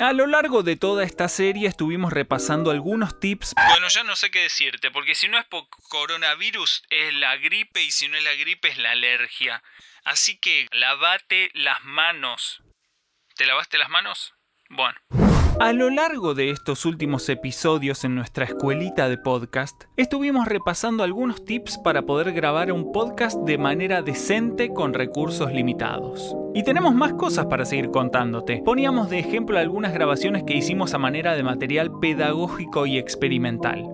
A lo largo de toda esta serie estuvimos repasando algunos tips. Bueno, ya no sé qué decirte, porque si no es por coronavirus es la gripe y si no es la gripe es la alergia. Así que lavate las manos. ¿Te lavaste las manos? Bueno. A lo largo de estos últimos episodios en nuestra escuelita de podcast, estuvimos repasando algunos tips para poder grabar un podcast de manera decente con recursos limitados. Y tenemos más cosas para seguir contándote. Poníamos de ejemplo algunas grabaciones que hicimos a manera de material pedagógico y experimental.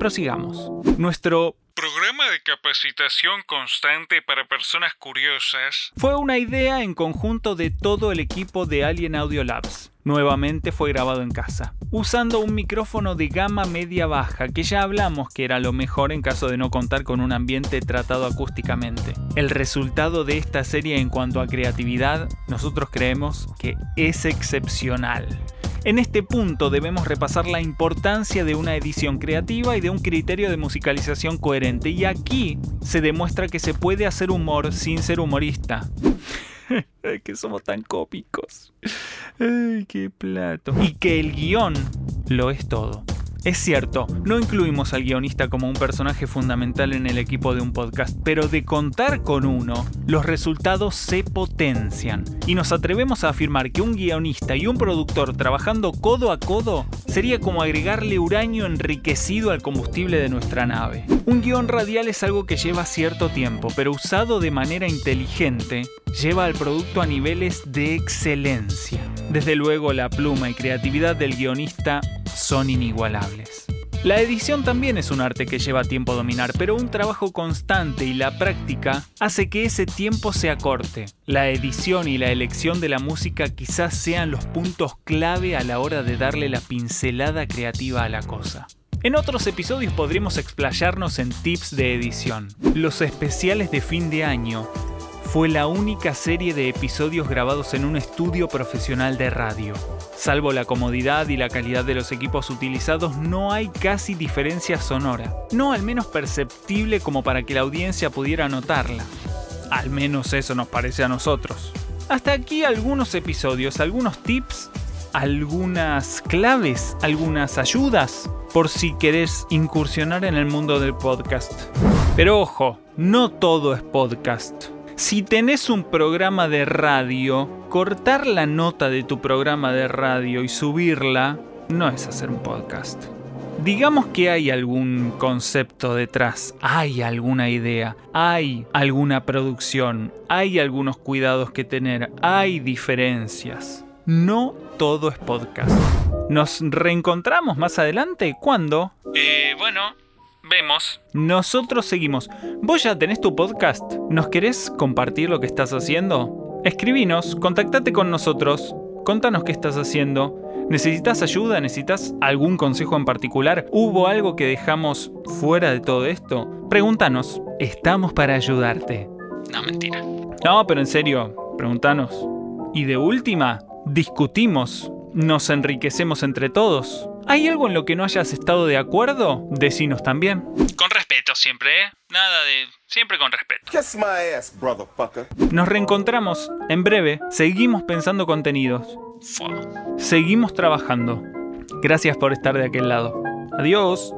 Prosigamos. Nuestro programa de capacitación constante para personas curiosas fue una idea en conjunto de todo el equipo de Alien Audio Labs Nuevamente fue grabado en casa, usando un micrófono de gama media baja, que ya hablamos que era lo mejor en caso de no contar con un ambiente tratado acústicamente. El resultado de esta serie en cuanto a creatividad, nosotros creemos que es excepcional. En este punto debemos repasar la importancia de una edición creativa y de un criterio de musicalización coherente, y aquí se demuestra que se puede hacer humor sin ser humorista. que somos tan cópicos. Ay, qué plato. Y que el guion lo es todo. Es cierto, no incluimos al guionista como un personaje fundamental en el equipo de un podcast, pero de contar con uno, los resultados se potencian. Y nos atrevemos a afirmar que un guionista y un productor trabajando codo a codo sería como agregarle uranio enriquecido al combustible de nuestra nave. Un guion radial es algo que lleva cierto tiempo, pero usado de manera inteligente, lleva al producto a niveles de excelencia. Desde luego la pluma y creatividad del guionista son inigualables. La edición también es un arte que lleva tiempo dominar, pero un trabajo constante y la práctica hace que ese tiempo se acorte. La edición y la elección de la música quizás sean los puntos clave a la hora de darle la pincelada creativa a la cosa. En otros episodios podremos explayarnos en tips de edición. Los especiales de fin de año fue la única serie de episodios grabados en un estudio profesional de radio. Salvo la comodidad y la calidad de los equipos utilizados, no hay casi diferencia sonora. No al menos perceptible como para que la audiencia pudiera notarla. Al menos eso nos parece a nosotros. Hasta aquí algunos episodios, algunos tips, algunas claves, algunas ayudas por si querés incursionar en el mundo del podcast. Pero ojo, no todo es podcast. Si tenés un programa de radio, cortar la nota de tu programa de radio y subirla no es hacer un podcast. Digamos que hay algún concepto detrás, hay alguna idea, hay alguna producción, hay algunos cuidados que tener, hay diferencias. No todo es podcast. ¿Nos reencontramos más adelante? ¿Cuándo? Eh, bueno, Vemos. Nosotros seguimos. ¿Vos ya tenés tu podcast? ¿Nos querés compartir lo que estás haciendo? Escribinos, contactate con nosotros, contanos qué estás haciendo. ¿Necesitas ayuda? ¿Necesitas algún consejo en particular? ¿Hubo algo que dejamos fuera de todo esto? Pregúntanos, estamos para ayudarte. No, mentira. No, pero en serio, pregúntanos. Y de última, discutimos, nos enriquecemos entre todos. ¿Hay algo en lo que no hayas estado de acuerdo? Decinos también. Con respeto siempre, ¿eh? Nada de... Siempre con respeto. Kiss my ass, brotherfucker. Nos reencontramos en breve. Seguimos pensando contenidos. Seguimos trabajando. Gracias por estar de aquel lado. Adiós.